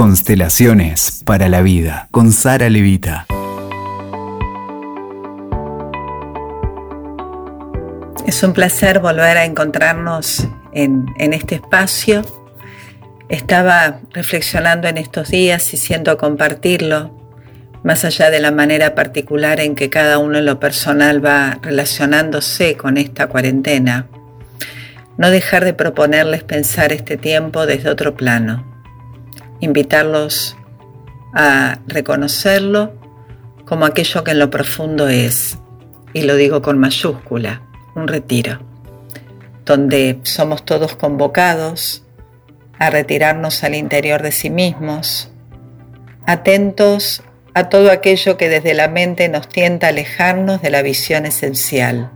Constelaciones para la vida con Sara Levita. Es un placer volver a encontrarnos en, este espacio. Estaba reflexionando en estos días y siento compartirlo, más allá de la manera particular en que cada uno en lo personal va relacionándose con esta cuarentena. No dejar de proponerles pensar este tiempo desde otro plano invitarlos a reconocerlo como aquello que en lo profundo es, y lo digo con mayúscula, un retiro, donde somos todos convocados a retirarnos al interior de sí mismos, atentos a todo aquello que desde la mente nos tienta a alejarnos de la visión esencial,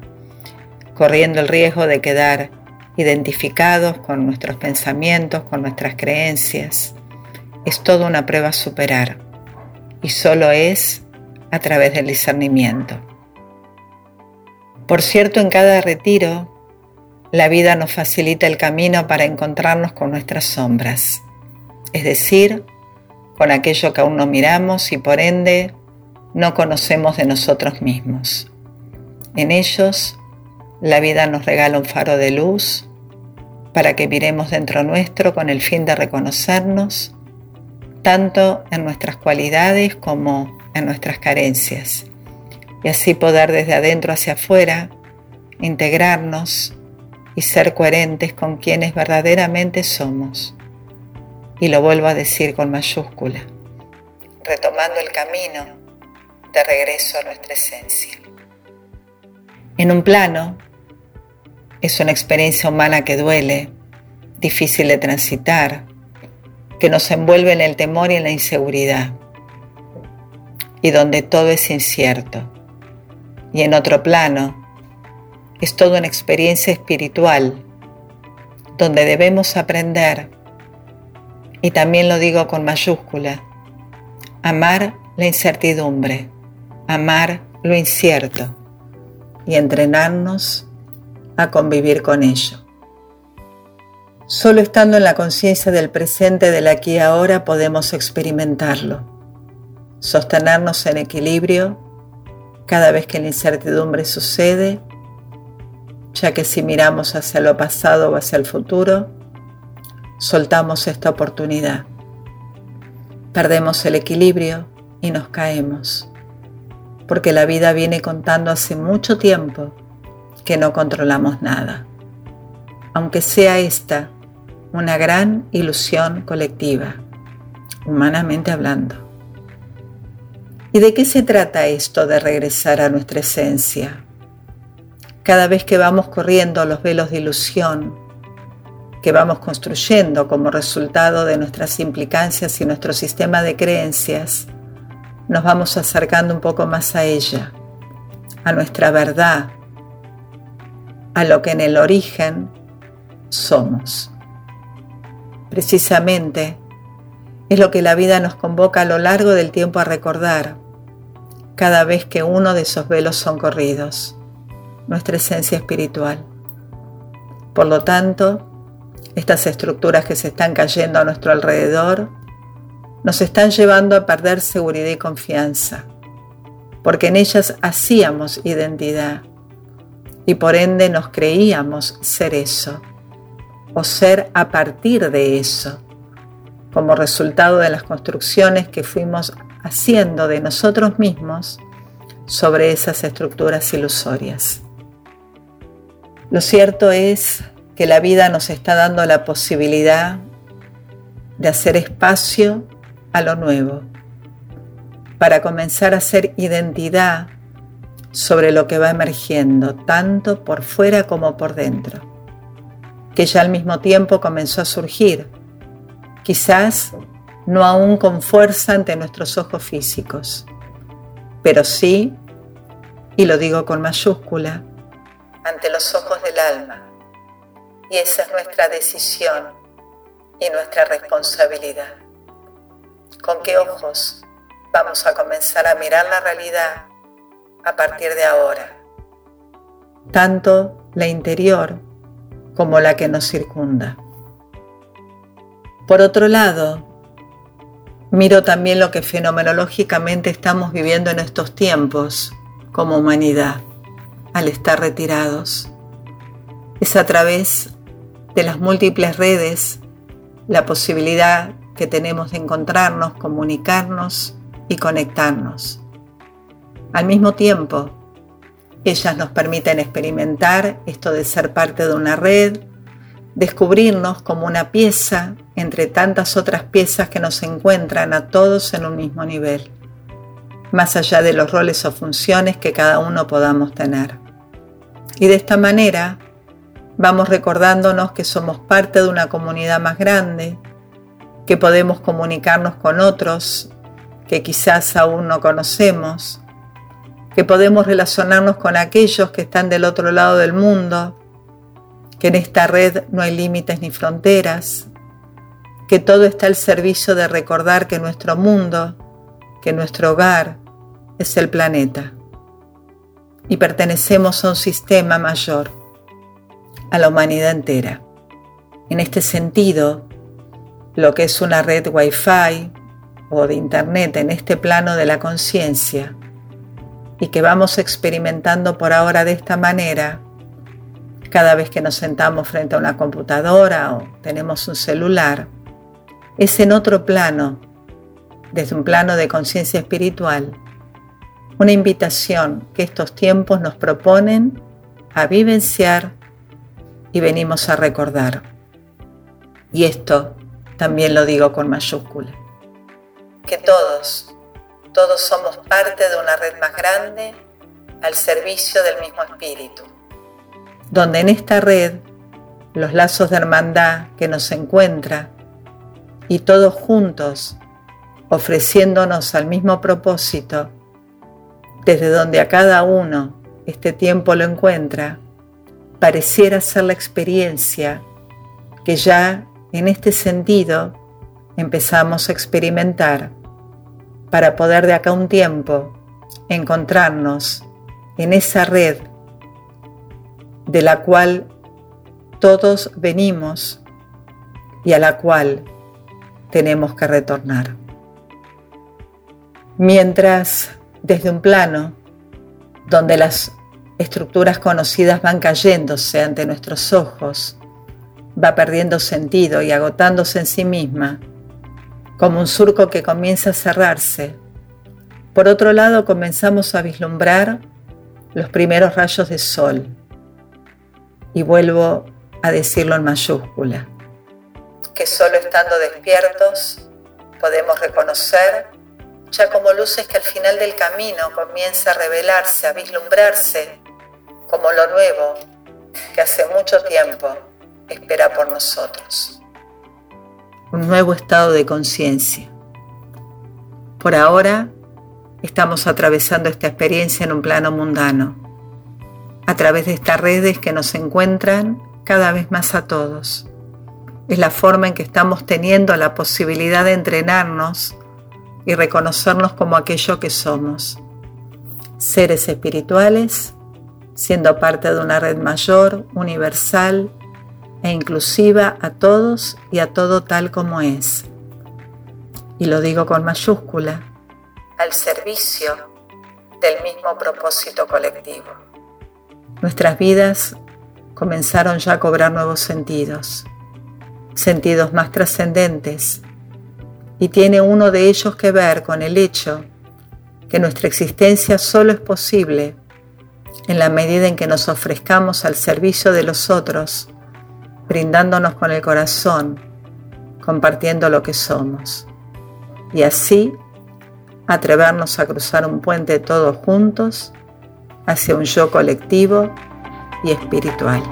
corriendo el riesgo de quedar identificados con nuestros pensamientos, con nuestras creencias, es toda una prueba a superar y solo es a través del discernimiento. Por cierto, en cada retiro, la vida nos facilita el camino para encontrarnos con nuestras sombras, es decir, con aquello que aún no miramos y por ende no conocemos de nosotros mismos. En ellos, la vida nos regala un faro de luz para que miremos dentro nuestro con el fin de reconocernos tanto en nuestras cualidades como en nuestras carencias, y así poder desde adentro hacia afuera integrarnos y ser coherentes con quienes verdaderamente somos. Y lo vuelvo a decir con mayúscula, retomando el camino de regreso a nuestra esencia. En un plano, es una experiencia humana que duele, difícil de transitar, que nos envuelve en el temor y en la inseguridad, y donde todo es incierto. Y en otro plano, es toda una experiencia espiritual, donde debemos aprender, y también lo digo con mayúscula, amar la incertidumbre, amar lo incierto y entrenarnos a convivir con ello. Solo estando en la conciencia del presente del aquí y ahora podemos experimentarlo, sostenernos en equilibrio cada vez que la incertidumbre sucede, ya que si miramos hacia lo pasado o hacia el futuro, soltamos esta oportunidad. Perdemos el equilibrio y nos caemos, porque la vida viene contando hace mucho tiempo que no controlamos nada. Aunque sea esta una gran ilusión colectiva, humanamente hablando. ¿Y de qué se trata esto de regresar a nuestra esencia? Cada vez que vamos corriendo los velos de ilusión, que vamos construyendo como resultado de nuestras implicancias y nuestro sistema de creencias, nos vamos acercando un poco más a ella, a nuestra verdad, a lo que en el origen somos. Precisamente es lo que la vida nos convoca a lo largo del tiempo a recordar cada vez que uno de esos velos son corridos, nuestra esencia espiritual. Por lo tanto, estas estructuras que se están cayendo a nuestro alrededor nos están llevando a perder seguridad y confianza, porque en ellas hacíamos identidad y por ende nos creíamos ser eso o ser a partir de eso, como resultado de las construcciones que fuimos haciendo de nosotros mismos sobre esas estructuras ilusorias. Lo cierto es que la vida nos está dando la posibilidad de hacer espacio a lo nuevo, para comenzar a hacer identidad sobre lo que va emergiendo, tanto por fuera como por dentro que ya al mismo tiempo comenzó a surgir, quizás no aún con fuerza ante nuestros ojos físicos, pero sí, y lo digo con mayúscula, ante los ojos del alma. Y esa es nuestra decisión y nuestra responsabilidad. ¿Con qué ojos vamos a comenzar a mirar la realidad a partir de ahora? Tanto la interior como la que nos circunda. Por otro lado, Miro también lo que fenomenológicamente estamos viviendo en estos tiempos como humanidad al estar retirados. Es a través de las múltiples redes la posibilidad que tenemos de encontrarnos, comunicarnos y conectarnos. Al mismo tiempo, ellas nos permiten experimentar esto de ser parte de una red, descubrirnos como una pieza entre tantas otras piezas que nos encuentran a todos en un mismo nivel, más allá de los roles o funciones que cada uno podamos tener. Y de esta manera vamos recordándonos que somos parte de una comunidad más grande, que podemos comunicarnos con otros que quizás aún no conocemos, que podemos relacionarnos con aquellos que están del otro lado del mundo, que en esta red no hay límites ni fronteras, que todo está al servicio de recordar que nuestro mundo, que nuestro hogar es el planeta y pertenecemos a un sistema mayor, a la humanidad entera. En este sentido, lo que es una red Wi-Fi o de Internet en este plano de la conciencia y que vamos experimentando por ahora de esta manera, cada vez que nos sentamos frente a una computadora o tenemos un celular, es en otro plano, desde un plano de conciencia espiritual, una invitación que estos tiempos nos proponen a vivenciar y venimos a recordar. Y esto también lo digo con mayúscula. Que todos, todos somos parte de una red más grande al servicio del mismo espíritu, donde en esta red los lazos de hermandad que nos encuentra y todos juntos ofreciéndonos al mismo propósito, desde donde a cada uno este tiempo lo encuentra, pareciera ser la experiencia que ya en este sentido empezamos a experimentar para poder de acá un tiempo encontrarnos en esa red de la cual todos venimos y a la cual tenemos que retornar. Mientras desde un plano donde las estructuras conocidas van cayéndose ante nuestros ojos, va perdiendo sentido y agotándose en sí misma, como un surco que comienza a cerrarse. Por otro lado, comenzamos a vislumbrar los primeros rayos de sol. Y vuelvo a decirlo en mayúscula, que solo estando despiertos podemos reconocer ya como luces que al final del camino comienza a revelarse, a vislumbrarse como lo nuevo que hace mucho tiempo espera por nosotros. Un nuevo estado de conciencia. Por ahora estamos atravesando esta experiencia en un plano mundano, a través de estas redes que nos encuentran cada vez más a todos. Es la forma en que estamos teniendo la posibilidad de entrenarnos y reconocernos como aquello que somos, seres espirituales, siendo parte de una red mayor, universal e inclusiva a todos y a todo tal como es. Y lo digo con mayúscula, al servicio del mismo propósito colectivo. Nuestras vidas comenzaron ya a cobrar nuevos sentidos, sentidos más trascendentes y tiene uno de ellos que ver con el hecho que nuestra existencia solo es posible en la medida en que nos ofrezcamos al servicio de los otros, brindándonos con el corazón, compartiendo lo que somos. Y así atrevernos a cruzar un puente todos juntos hacia un yo colectivo y espiritual.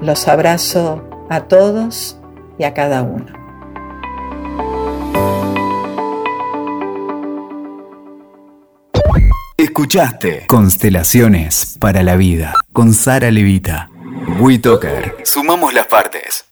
Los abrazo a todos y a cada uno. Escuchaste Constelaciones para la Vida con Sara Levita. WeToker. Sumamos las partes.